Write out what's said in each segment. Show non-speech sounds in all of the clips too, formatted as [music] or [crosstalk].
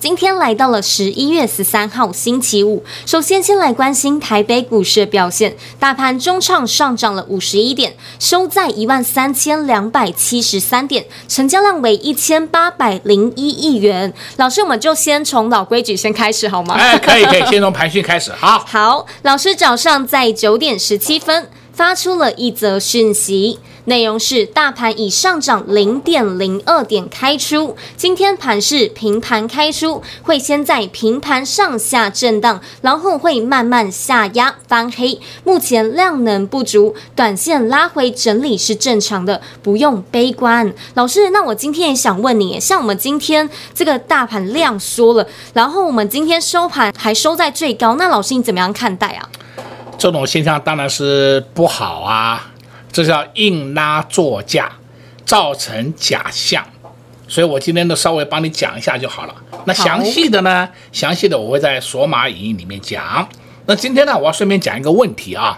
今天来到了十一月十三号星期五，首先先来关心台北股市的表现，大盘中场上涨了五十一点，收在一万三千两百七十三点，成交量为一千八百零一亿元。老师，我们就先从老规矩先开始好吗？哎，可以可以，先从盘讯开始。好，好，老师早上在九点十七分发出了一则讯息。内容是大盘已上涨零点零二点开出，今天盘是平盘开出，会先在平盘上下震荡，然后会慢慢下压翻黑。目前量能不足，短线拉回整理是正常的，不用悲观。老师，那我今天也想问你，像我们今天这个大盘量缩了，然后我们今天收盘还收在最高，那老师你怎么样看待啊？这种现象当然是不好啊。这叫硬拉作价，造成假象，所以我今天都稍微帮你讲一下就好了。那详细的呢？详细的我会在索马影音里面讲。那今天呢，我要顺便讲一个问题啊，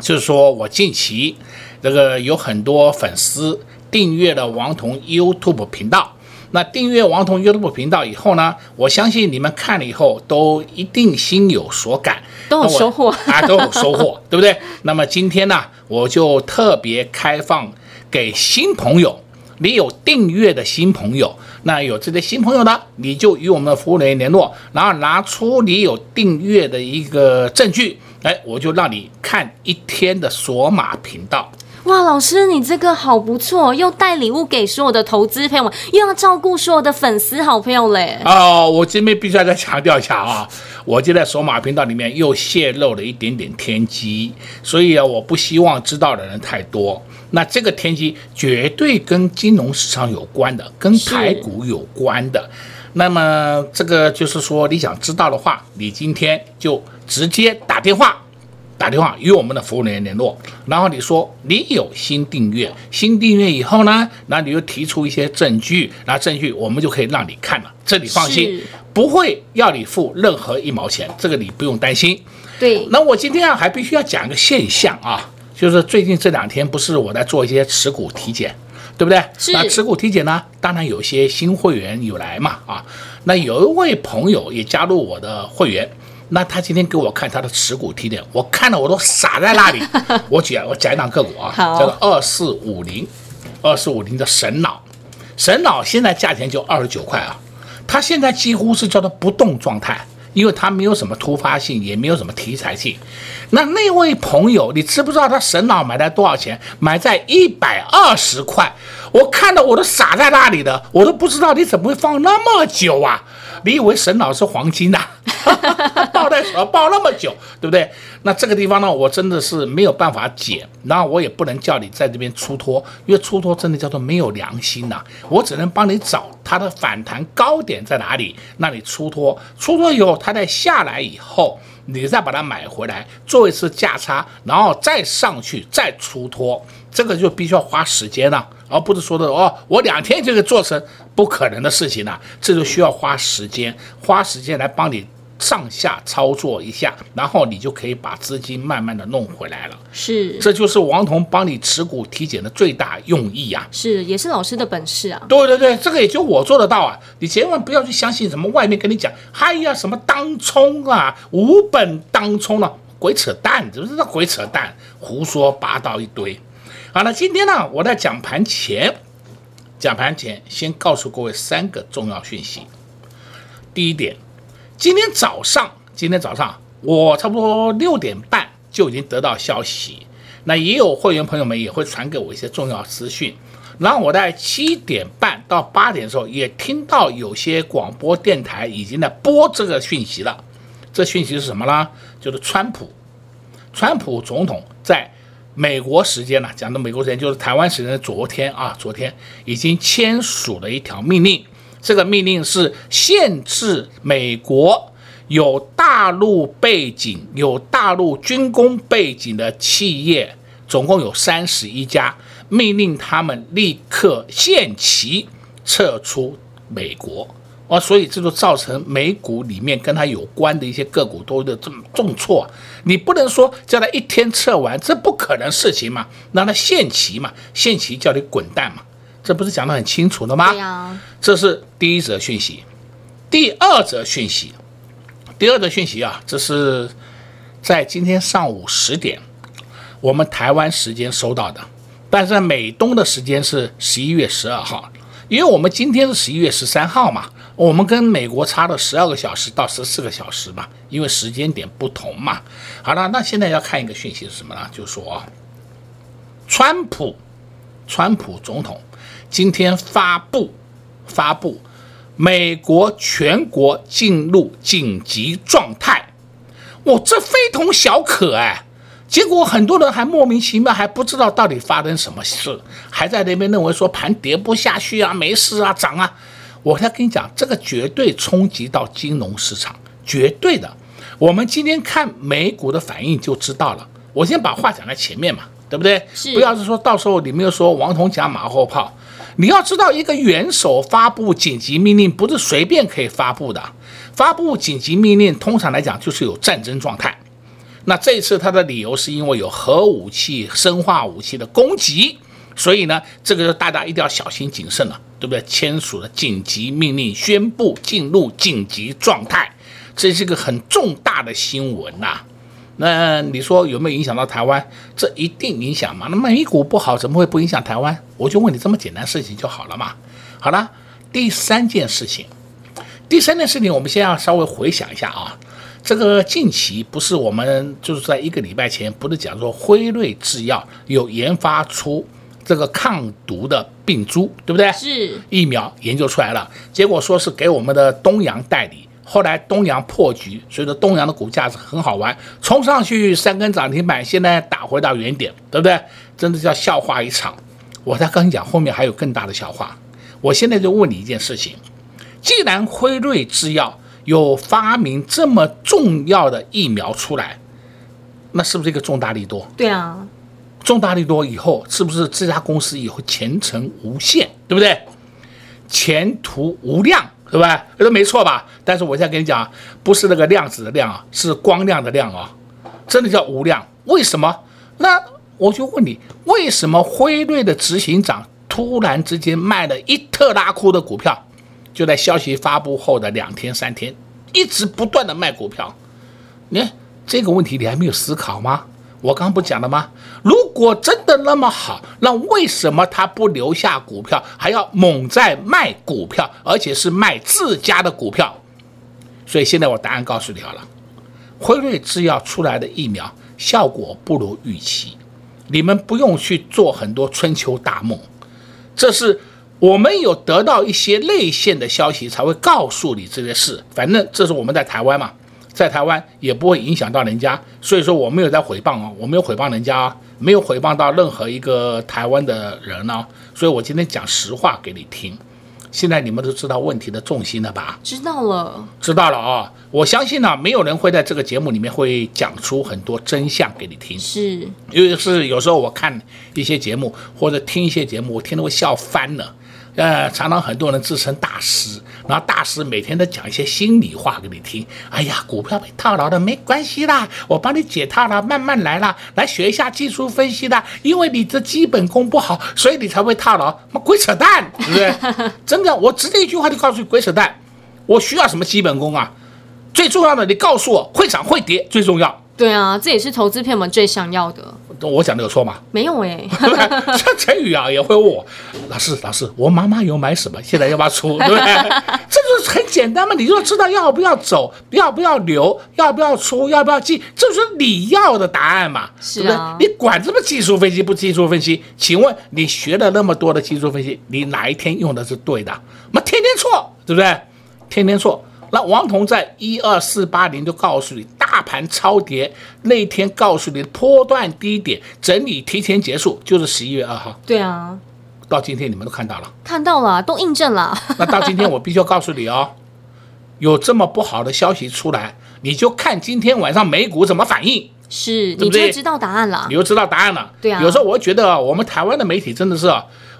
就是说我近期这个有很多粉丝订阅了王彤 YouTube 频道。那订阅王彤 YouTube 频道以后呢，我相信你们看了以后都一定心有所感，都有收获啊，都有收获，[laughs] 对不对？那么今天呢，我就特别开放给新朋友，你有订阅的新朋友，那有这些新朋友呢，你就与我们的服务人员联络，然后拿出你有订阅的一个证据，哎，我就让你看一天的索马频道。哇，老师，你这个好不错，又带礼物给所有的投资朋友们，又要照顾所有的粉丝好朋友嘞。哦，我这边必须要再强调一下啊，我就在索马频道里面又泄露了一点点天机，所以啊，我不希望知道的人太多。那这个天机绝对跟金融市场有关的，跟台股有关的。那么这个就是说，你想知道的话，你今天就直接打电话。打电话与我们的服务人员联络，然后你说你有新订阅，新订阅以后呢，那你就提出一些证据，那证据我们就可以让你看了，这你放心，不会要你付任何一毛钱，这个你不用担心。对，那我今天啊还必须要讲一个现象啊，就是最近这两天不是我在做一些持股体检，对不对？是。那持股体检呢，当然有些新会员有来嘛啊，那有一位朋友也加入我的会员。那他今天给我看他的持股提点，我看了我都傻在那里。[laughs] 我讲我讲一档个股啊，叫做二四五零，二四五零的神脑，神脑现在价钱就二十九块啊，它现在几乎是叫做不动状态，因为它没有什么突发性，也没有什么题材性。那那位朋友，你知不知道他神脑买在多少钱？买在一百二十块，我看到我都傻在那里的，我都不知道你怎么会放那么久啊？你以为神脑是黄金呐、啊？[laughs] 抱在手上抱那么久，对不对？那这个地方呢，我真的是没有办法解，然后我也不能叫你在这边出脱，因为出脱真的叫做没有良心呐、我只能帮你找它的反弹高点在哪里，那你出脱，出脱以后它再下来以后，你再把它买回来做一次价差，然后再上去再出脱，这个就必须要花时间了。而不是说的哦，我两天就可以做成，不可能的事情了，这就需要花时间，花时间来帮你上下操作一下，然后你就可以把资金慢慢的弄回来了。是，这就是王彤帮你持股体检的最大用意啊。是，也是老师的本事啊。对对对，这个也就我做得到啊。你千万不要去相信什么外面跟你讲，嗨呀，什么当冲啊，无本当冲了，鬼扯淡，这是鬼扯淡，胡说八道一堆。好了，今天呢，我在讲盘前，讲盘前先告诉各位三个重要讯息。第一点，今天早上，今天早上我差不多六点半就已经得到消息，那也有会员朋友们也会传给我一些重要资讯。然后我在七点半到八点的时候，也听到有些广播电台已经在播这个讯息了。这讯息是什么呢？就是川普，川普总统在美国时间呢，讲的美国时间就是台湾时间的昨天啊，昨天已经签署了一条命令，这个命令是限制美国有大陆背景、有大陆军工背景的企业，总共有三十一家，命令他们立刻限期撤出美国。哦，所以这就造成美股里面跟它有关的一些个股都有这么重挫。你不能说叫他一天撤完，这不可能事情嘛？让他限期嘛，限期叫你滚蛋嘛，这不是讲得很清楚了吗？对呀。这是第一则讯息。第二则讯息，第二则讯息啊，这是在今天上午十点，我们台湾时间收到的，但是在美东的时间是十一月十二号，因为我们今天是十一月十三号嘛。我们跟美国差了十二个小时到十四个小时嘛，因为时间点不同嘛。好了，那现在要看一个讯息是什么呢？就是说啊，川普，川普总统今天发布发布，美国全国进入紧急状态。我，这非同小可哎！结果很多人还莫名其妙，还不知道到底发生什么事，还在那边认为说盘跌不下去啊，没事啊，涨啊。我再跟你讲，这个绝对冲击到金融市场，绝对的。我们今天看美股的反应就知道了。我先把话讲在前面嘛，对不对？是。不要是说到时候你们又说王彤讲马后炮。你要知道，一个元首发布紧急命令不是随便可以发布的。发布紧急命令通常来讲就是有战争状态。那这一次他的理由是因为有核武器、生化武器的攻击。所以呢，这个大家一定要小心谨慎了，对不对？签署了紧急命令，宣布进入紧急状态，这是一个很重大的新闻呐。那你说有没有影响到台湾？这一定影响嘛？那美股不好，怎么会不影响台湾？我就问你这么简单事情就好了嘛。好了，第三件事情，第三件事情，我们先要稍微回想一下啊。这个近期不是我们就是在一个礼拜前，不是讲说辉瑞制药有研发出。这个抗毒的病株，对不对？是疫苗研究出来了，结果说是给我们的东阳代理，后来东阳破局，所以说东阳的股价是很好玩，冲上去三根涨停板，现在打回到原点，对不对？真的叫笑话一场。我才跟你讲，后面还有更大的笑话。我现在就问你一件事情：既然辉瑞制药有发明这么重要的疫苗出来，那是不是一个重大利多？对啊。重大利多以后，是不是这家公司以后前程无限，对不对？前途无量，对吧？这没错吧？但是我现在跟你讲，不是那个量子的量啊，是光亮的亮啊，真的叫无量。为什么？那我就问你，为什么辉瑞的执行长突然之间卖了一特拉库的股票？就在消息发布后的两天三天，一直不断的卖股票。你看这个问题，你还没有思考吗？我刚刚不讲了吗？如果真的那么好，那为什么他不留下股票，还要猛在卖股票，而且是卖自家的股票？所以现在我答案告诉你好了，辉瑞制药出来的疫苗效果不如预期，你们不用去做很多春秋大梦，这是我们有得到一些内线的消息才会告诉你这些事。反正这是我们在台湾嘛。在台湾也不会影响到人家，所以说我没有在诽谤啊，我没有诽谤人家啊，没有诽谤到任何一个台湾的人呢，所以我今天讲实话给你听。现在你们都知道问题的重心了吧？知道了，知道了啊！我相信呢，没有人会在这个节目里面会讲出很多真相给你听，是，因为是有时候我看一些节目或者听一些节目，我听得会笑翻了。呃，常常很多人自称大师，然后大师每天都讲一些心里话给你听。哎呀，股票被套牢了没关系啦，我帮你解套了，慢慢来啦，来学一下技术分析啦。因为你的基本功不好，所以你才会套牢。妈鬼扯淡，对不对？[laughs] 真的，我直接一句话就告诉你，鬼扯淡。我需要什么基本功啊？最重要的，你告诉我会涨会跌最重要。对啊，这也是投资朋友们最想要的。我讲的有错吗？没有哎。[laughs] 这陈宇啊，也会问我老师，老师，我妈妈有买什么？现在要不要出？对不对？[laughs] 这就是很简单嘛，你就知道要不要走，要不要留，要不要出，要不要进，这就是你要的答案嘛，是啊，对不对？你管这么技术分析不技术分析？请问你学了那么多的技术分析，你哪一天用的是对的？那天天错，对不对？天天错。那王彤在一二四八零就告诉你。大盘超跌那天告诉你的波段低点整理提前结束，就是十一月二号。对啊，到今天你们都看到了，看到了，都印证了。那到今天我必须要告诉你哦，[laughs] 有这么不好的消息出来，你就看今天晚上美股怎么反应。是，对对？你就知道答案了。你就知道答案了。对啊。有时候我觉得我们台湾的媒体真的是，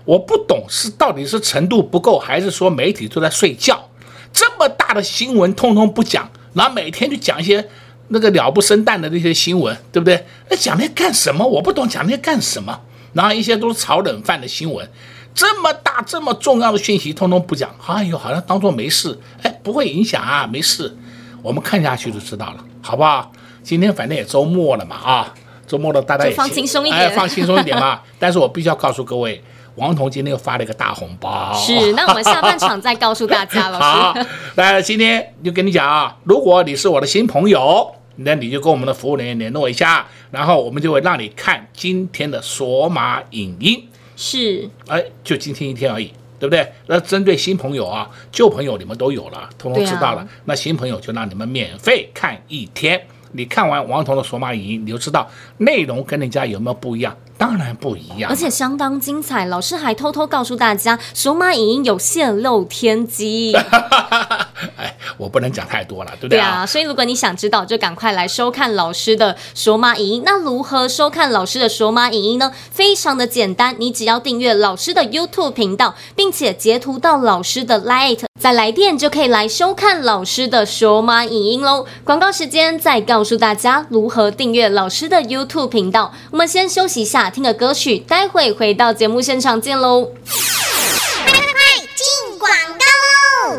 我不懂是到底是程度不够，还是说媒体都在睡觉？这么大的新闻通通不讲，然后每天就讲一些那个鸟不生蛋的那些新闻，对不对？那讲那些干什么？我不懂讲那些干什么。然后一些都是炒冷饭的新闻，这么大这么重要的讯息通通不讲，哎呦，好像当做没事，哎，不会影响啊，没事。我们看下去就知道了，好不好？今天反正也周末了嘛，啊，周末了大家也放轻松一点，哎，放轻松一点嘛。[laughs] 但是我必须要告诉各位。王彤今天又发了一个大红包，是，那我们下半场再告诉大家了。[laughs] 好，来，今天就跟你讲啊，如果你是我的新朋友，那你就跟我们的服务人员联络一下，然后我们就会让你看今天的索马影音。是，哎，就今天一天而已，对不对？那针对新朋友啊，旧朋友你们都有了，通通知道了。啊、那新朋友就让你们免费看一天。你看完王彤的索马影音，你就知道内容跟人家有没有不一样。当然不一样，而且相当精彩。老师还偷偷告诉大家，索马影音有泄露天机。[laughs] 哎，我不能讲太多了，对不对？对啊，所以如果你想知道，就赶快来收看老师的索马影音。那如何收看老师的索马影音呢？非常的简单，你只要订阅老师的 YouTube 频道，并且截图到老师的 Light，再来电就可以来收看老师的索马影音喽。广告时间，再告诉大家如何订阅老师的 YouTube 频道。我们先休息一下。听个歌曲，待会回到节目现场见喽！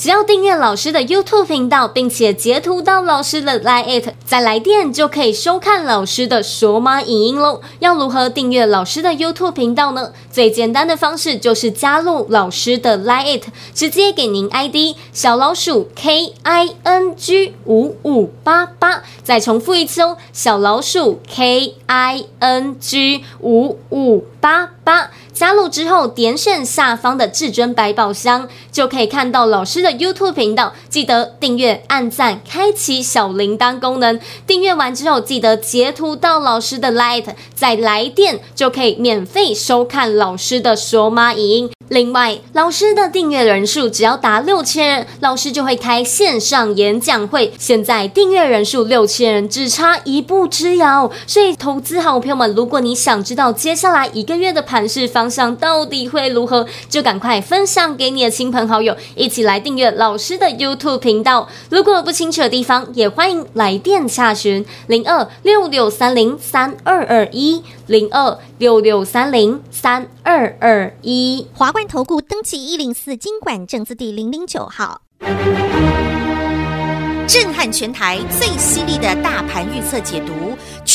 只要订阅老师的 YouTube 频道，并且截图到老师的 Line，再来电就可以收看老师的索马影音喽。要如何订阅老师的 YouTube 频道呢？最简单的方式就是加入老师的 Line，直接给您 ID 小老鼠 K I N G 五五八八。再重复一次哦，小老鼠 K I N G 五五八八。加入之后，点选下方的至尊百宝箱，就可以看到老师的 YouTube 频道。记得订阅、按赞、开启小铃铛功能。订阅完之后，记得截图到老师的 Light，再来电就可以免费收看老师的索马影音。另外，老师的订阅人数只要达六千人，老师就会开线上演讲会。现在订阅人数六千人，只差一步之遥。所以，投资好朋友们，如果你想知道接下来一个月的盘势方方向到底会如何，就赶快分享给你的亲朋好友，一起来订阅老师的 YouTube 频道。如果不清楚的地方，也欢迎来电洽询零二六六三零三二二一零二六六三零三二二一华冠。投顾登记一零四金管证字第零零九号，震撼全台最犀利的大盘预测解读，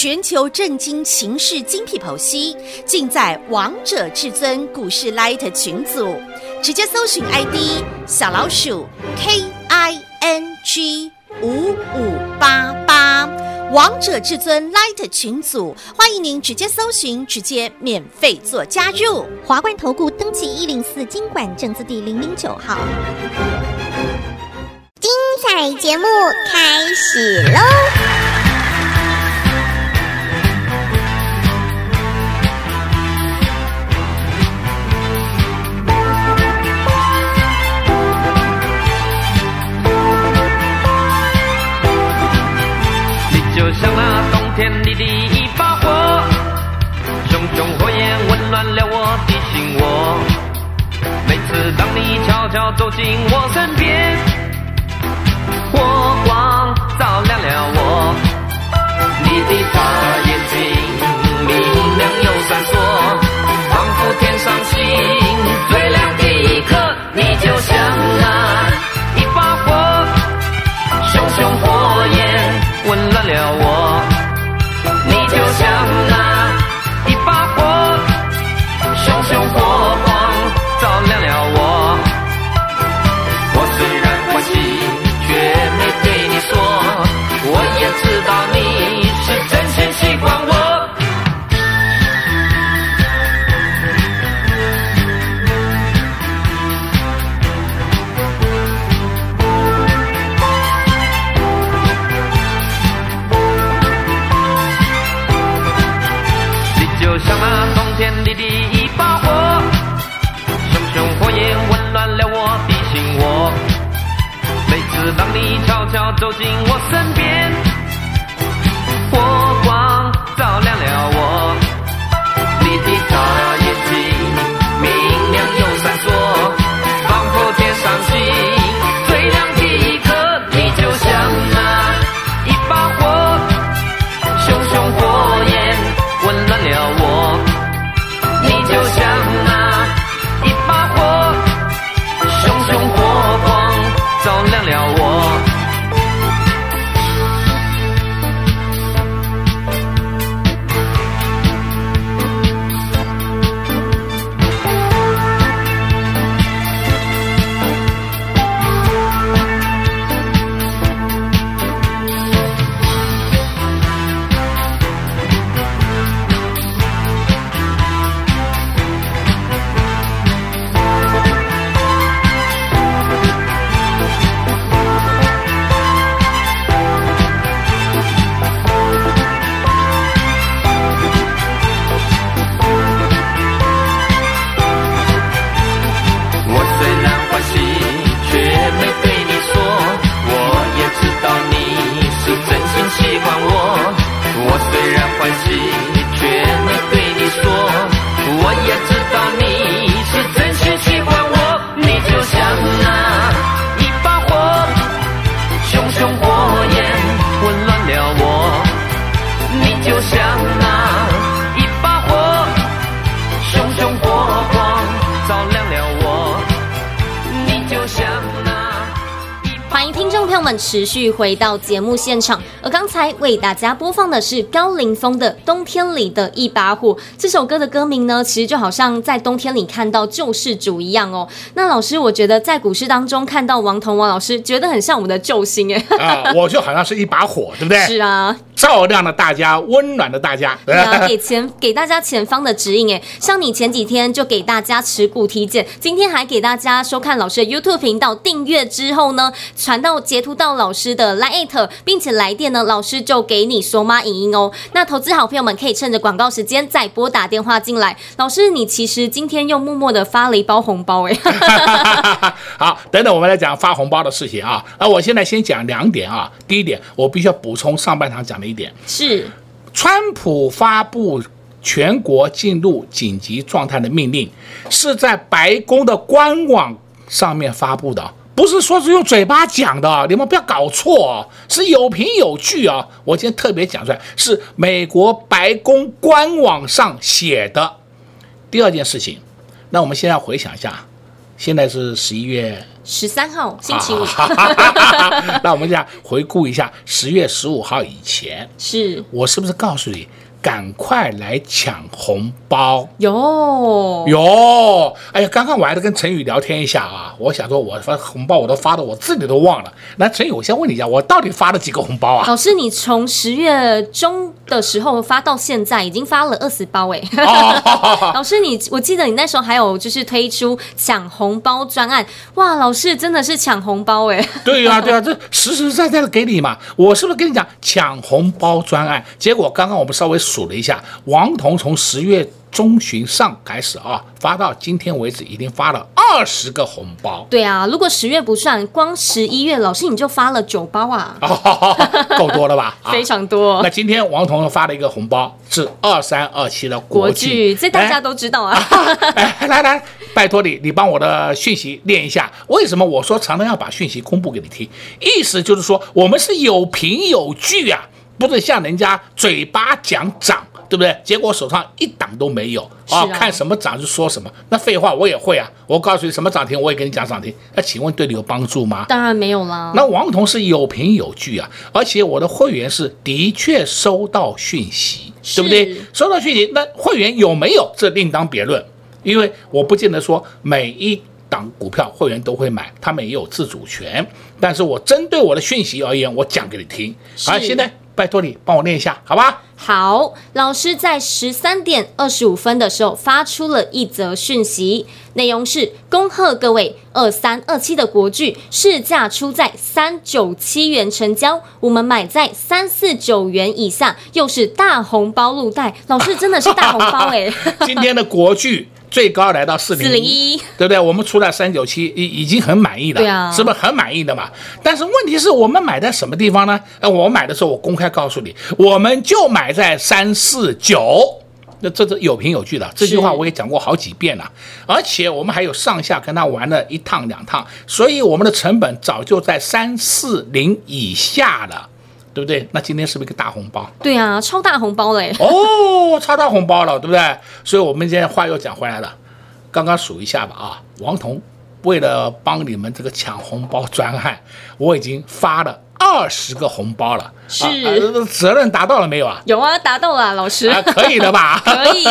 全球震惊情势精辟剖析，尽在王者至尊股市 Light 群组，直接搜寻 ID 小老鼠 K I N G 五五八八。王者至尊 Light 群组，欢迎您直接搜寻，直接免费做加入。华冠投顾登记一零四金管证字第零零九号。精彩节目开始喽！走进我身边，们持续回到节目现场，而刚才为大家播放的是高凌风的《冬天里的一把火》。这首歌的歌名呢，其实就好像在冬天里看到救世主一样哦。那老师，我觉得在股市当中看到王彤王老师，觉得很像我们的救星哎。啊，我就好像是一把火，对不对？[laughs] 是啊。照亮了大家，温暖了大家。对啊，给前给大家前方的指引哎，像你前几天就给大家持股体检，今天还给大家收看老师的 YouTube 频道，订阅之后呢，传到截图到老师的 Line，并且来电呢，老师就给你索码影音哦。那投资好朋友们可以趁着广告时间再拨打电话进来。老师，你其实今天又默默的发了一包红包哎。[laughs] 好，等等我们来讲发红包的事情啊。那我现在先讲两点啊。第一点，我必须要补充上半场讲的。一点是，川普发布全国进入紧急状态的命令，是在白宫的官网上面发布的，不是说是用嘴巴讲的，你们不要搞错，是有凭有据啊！我今天特别讲出来，是美国白宫官网上写的。第二件事情，那我们现在回想一下。现在是十一月十三号，[laughs] 星期五。那我们讲回顾一下十月十五号以前，[laughs] 是我是不是告诉你？赶快来抢红包！有有，哎呀，刚刚我还在跟陈宇聊天一下啊，我想说，我发红包我都发的我自己都忘了。那陈宇，我先问你一下，我到底发了几个红包啊？老师，你从十月中的时候发到现在，已经发了二十包哎。[laughs] 老师，你我记得你那时候还有就是推出抢红包专案，哇，老师真的是抢红包哎。[laughs] 对呀、啊、对呀、啊，这实实在在的给你嘛。我是不是跟你讲抢红包专案？结果刚刚我们稍微。数了一下，王彤从十月中旬上开始啊，发到今天为止，已经发了二十个红包。对啊，如果十月不算，光十一月，老师你就发了九包啊，哦、够多了吧？[laughs] 非常多。那今天王彤又发了一个红包，是二三二七的国剧，这大家都知道啊。[laughs] 哎，来来，拜托你，你帮我的讯息念一下。为什么我说常常要把讯息公布给你听？意思就是说，我们是有凭有据啊。不是像人家嘴巴讲涨，对不对？结果手上一档都没有啊，啊！看什么涨就说什么，那废话我也会啊！我告诉你什么涨停，我也跟你讲涨停。那请问对你有帮助吗？当然没有啦。那王彤是有凭有据啊，而且我的会员是的确收到讯息，对不对？收到讯息，那会员有没有这另当别论，因为我不见得说每一档股票会员都会买，他们也有自主权。但是我针对我的讯息而言，我讲给你听。好，现在。拜托你帮我念一下，好吧？好，老师在十三点二十五分的时候发出了一则讯息，内容是：恭贺各位，二三二七的国剧市价出在三九七元成交，我们买在三四九元以下，又是大红包入袋。老师真的是大红包哎！[laughs] 今天的国剧最高来到四零一，对不对？我们出来三九七已已经很满意了，对啊，是不是很满意的嘛？但是问题是我们买在什么地方呢？呃，我买的时候我公开告诉你，我们就买在三四九。那这是有凭有据的，这句话我也讲过好几遍了，而且我们还有上下跟他玩了一趟两趟，所以我们的成本早就在三四零以下了，对不对？那今天是不是一个大红包？对啊，超大红包嘞！[laughs] 哦，超大红包了，对不对？所以我们今天话又讲回来了，刚刚数一下吧啊，王彤为了帮你们这个抢红包 [laughs] 专案，我已经发了。二十个红包了，是、责任达到了没有啊？有啊，达到了，老师，啊、可以的吧？[laughs] 可以，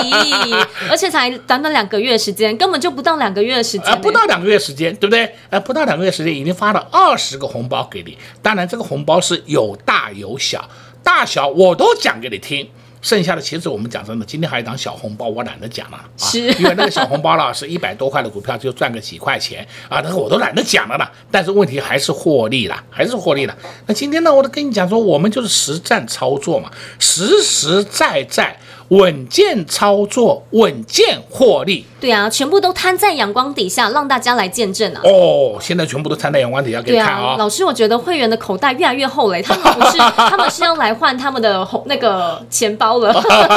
而且才短短两个月时间，根本就不到两个月时间，啊，不到两个月时间，对不对？啊，不到两个月时间，已经发了二十个红包给你。当然，这个红包是有大有小，大小我都讲给你听。剩下的其实我们讲真的，今天还有一档小红包，我懒得讲了啊，是因为那个小红包了是一百多块的股票就赚个几块钱啊，那个我都懒得讲了呢。但是问题还是获利了，还是获利了。那今天呢，我都跟你讲说，我们就是实战操作嘛，实实在在。稳健操作，稳健获利。对啊，全部都摊在阳光底下，让大家来见证啊！哦，现在全部都摊在阳光底下给你看啊！老师，我觉得会员的口袋越来越厚嘞，[laughs] 他们不是，他们是要来换他们的红那个钱包了。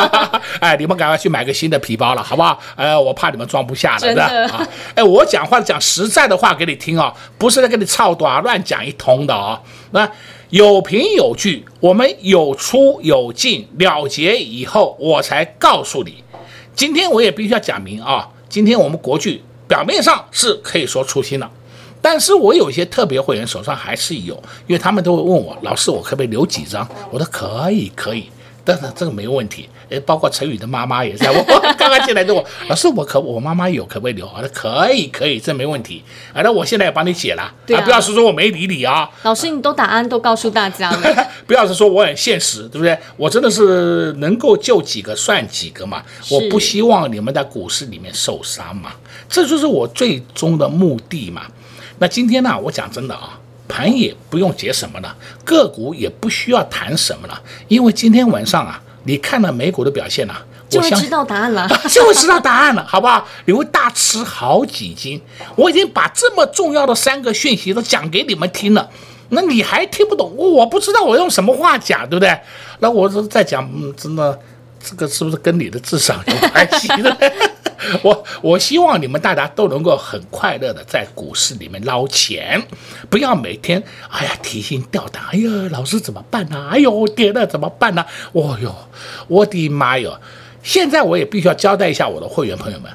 [laughs] 哎，你们赶快去买个新的皮包了，好不好？哎，我怕你们装不下了，真的啊！哎，我讲话讲实在的话给你听啊，不是在跟你操短乱讲一通的啊。那。有凭有据，我们有出有进，了结以后，我才告诉你。今天我也必须要讲明啊，今天我们国剧表面上是可以说出新了，但是我有些特别会员手上还是有，因为他们都会问我，老师我可不可以留几张？我说可以，可以。但是这个没问题，诶，包括陈宇的妈妈也在。[laughs] 我刚刚进来问我，老师我可我妈妈有可不可以留？我说可以可以，这没问题。啊，那我现在也帮你解了，啊，啊，不要是说我没理你啊。老师，你都答案都告诉大家了，[laughs] 不要是说我很现实，对不对？我真的是能够救几个算几个嘛。我不希望你们在股市里面受伤嘛，这就是我最终的目的嘛。那今天呢，我讲真的啊。盘也不用解什么了，个股也不需要谈什么了，因为今天晚上啊，你看了美股的表现啊，就会知道答案了，[laughs] 就会知道答案了，好不好？你会大吃好几斤。我已经把这么重要的三个讯息都讲给你们听了，那你还听不懂？我不知道我用什么话讲，对不对？那我是在讲，嗯，真的，这个是不是跟你的智商有关系的？[laughs] 我我希望你们大家都能够很快乐的在股市里面捞钱，不要每天哎呀提心吊胆，哎呀老师怎么办呢？哎呦跌了怎么办呢？哦哟，我的妈哟！现在我也必须要交代一下我的会员朋友们，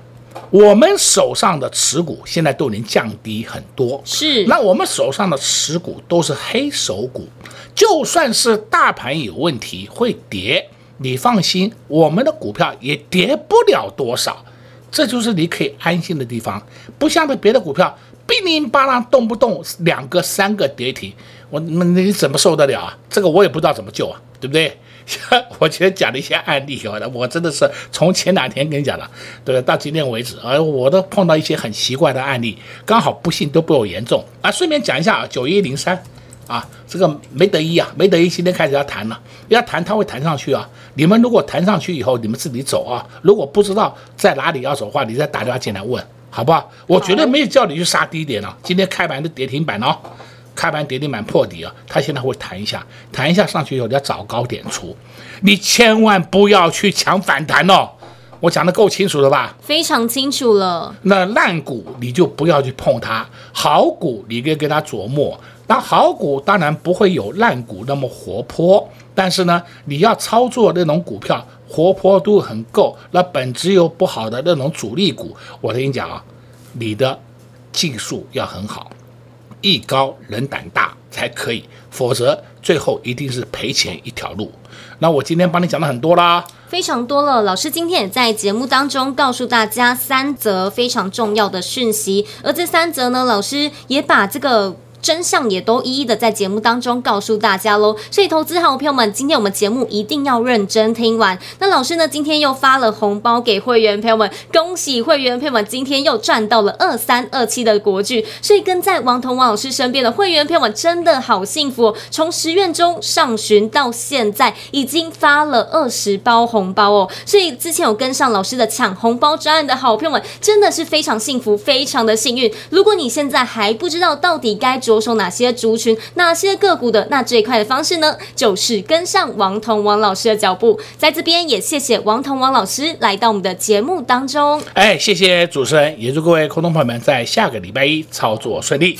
我们手上的持股现在都能降低很多，是。那我们手上的持股都是黑手股，就算是大盘有问题会跌，你放心，我们的股票也跌不了多少。这就是你可以安心的地方，不像那别的股票，乒铃乓啷，动不动两个三个跌停，我那你怎么受得了啊？这个我也不知道怎么救啊，对不对？像 [laughs] 我今天讲的一些案例，我真的是从前两天跟你讲的，对，到今天为止，啊，我都碰到一些很奇怪的案例，刚好不幸都比我严重啊。顺便讲一下啊，九一零三。啊，这个没得一啊，没得一，今天开始要弹了，要弹它会弹上去啊。你们如果弹上去以后，你们自己走啊。如果不知道在哪里要走的话，你再打电话进来问，好不好？我绝对没有叫你去杀低点了。今天开盘的跌停板哦，开盘跌停板破底啊，它现在会弹一下，弹一下上去以后你要找高点出，你千万不要去抢反弹哦。我讲的够清楚了吧？非常清楚了。那烂股你就不要去碰它，好股你可以给它琢磨。那好股当然不会有烂股那么活泼，但是呢，你要操作那种股票活泼度很够，那本质又不好的那种主力股，我跟你讲啊，你的技术要很好，艺高人胆大才可以，否则最后一定是赔钱一条路。那我今天帮你讲了很多啦。非常多了，老师今天也在节目当中告诉大家三则非常重要的讯息，而这三则呢，老师也把这个真相也都一一的在节目当中告诉大家喽。所以，投资好朋友们，今天我们节目一定要认真听完。那老师呢，今天又发了红包给会员朋友们，恭喜会员朋友们今天又赚到了二三二七的国剧。所以，跟在王彤王老师身边的会员朋友们真的好幸福哦。从十月中上旬到现在，已经发了二十包红包哦。所以，之前有跟上老师的抢红包专案的好朋友们，真的是非常幸福，非常的幸运。如果你现在还不知道到底该着手哪些族群、哪些个股的，那最快的方式呢，就是跟上王彤王老师的脚步。在这边也谢谢王彤王老师来到我们的节目当中。哎，谢谢主持人，也祝各位空中朋友们在下个礼拜一操作顺利。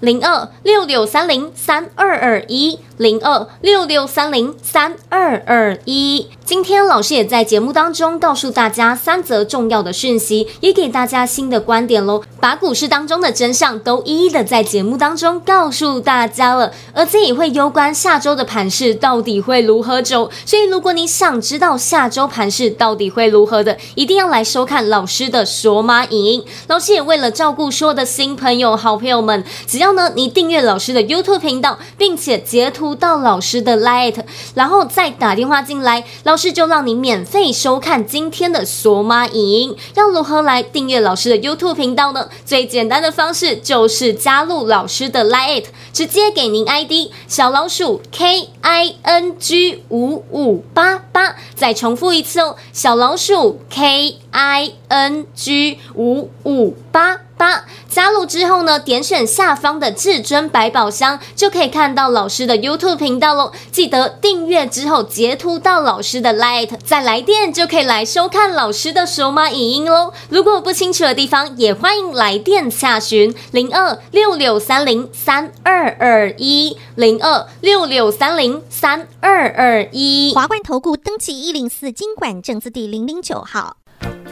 零二六六三零三二二一，零二六六三零三二二一。今天老师也在节目当中告诉大家三则重要的讯息，也给大家新的观点喽。把股市当中的真相都一一的在节目当中告诉大家了，而这也会攸关下周的盘势到底会如何走。所以如果你想知道下周盘势到底会如何的，一定要来收看老师的索马影音。老师也为了照顾所有的新朋友、好朋友们，只要呢你订阅老师的 YouTube 频道，并且截图到老师的 Light，然后再打电话进来，老。老师就让你免费收看今天的索马影音。要如何来订阅老师的 YouTube 频道呢？最简单的方式就是加入老师的 Line，直接给您 ID 小老鼠 K I N G 五五八八。再重复一次哦，小老鼠 K I N G 五五八八。加入之后呢，点选下方的至尊百宝箱，就可以看到老师的 YouTube 频道喽。记得订阅之后截图到老师的 Light，再来电就可以来收看老师的手码影音喽。如果不清楚的地方，也欢迎来电洽询零二六六三零三二二一零二六六三零三二二一。华冠投顾登记一零四金管证字第零零九号。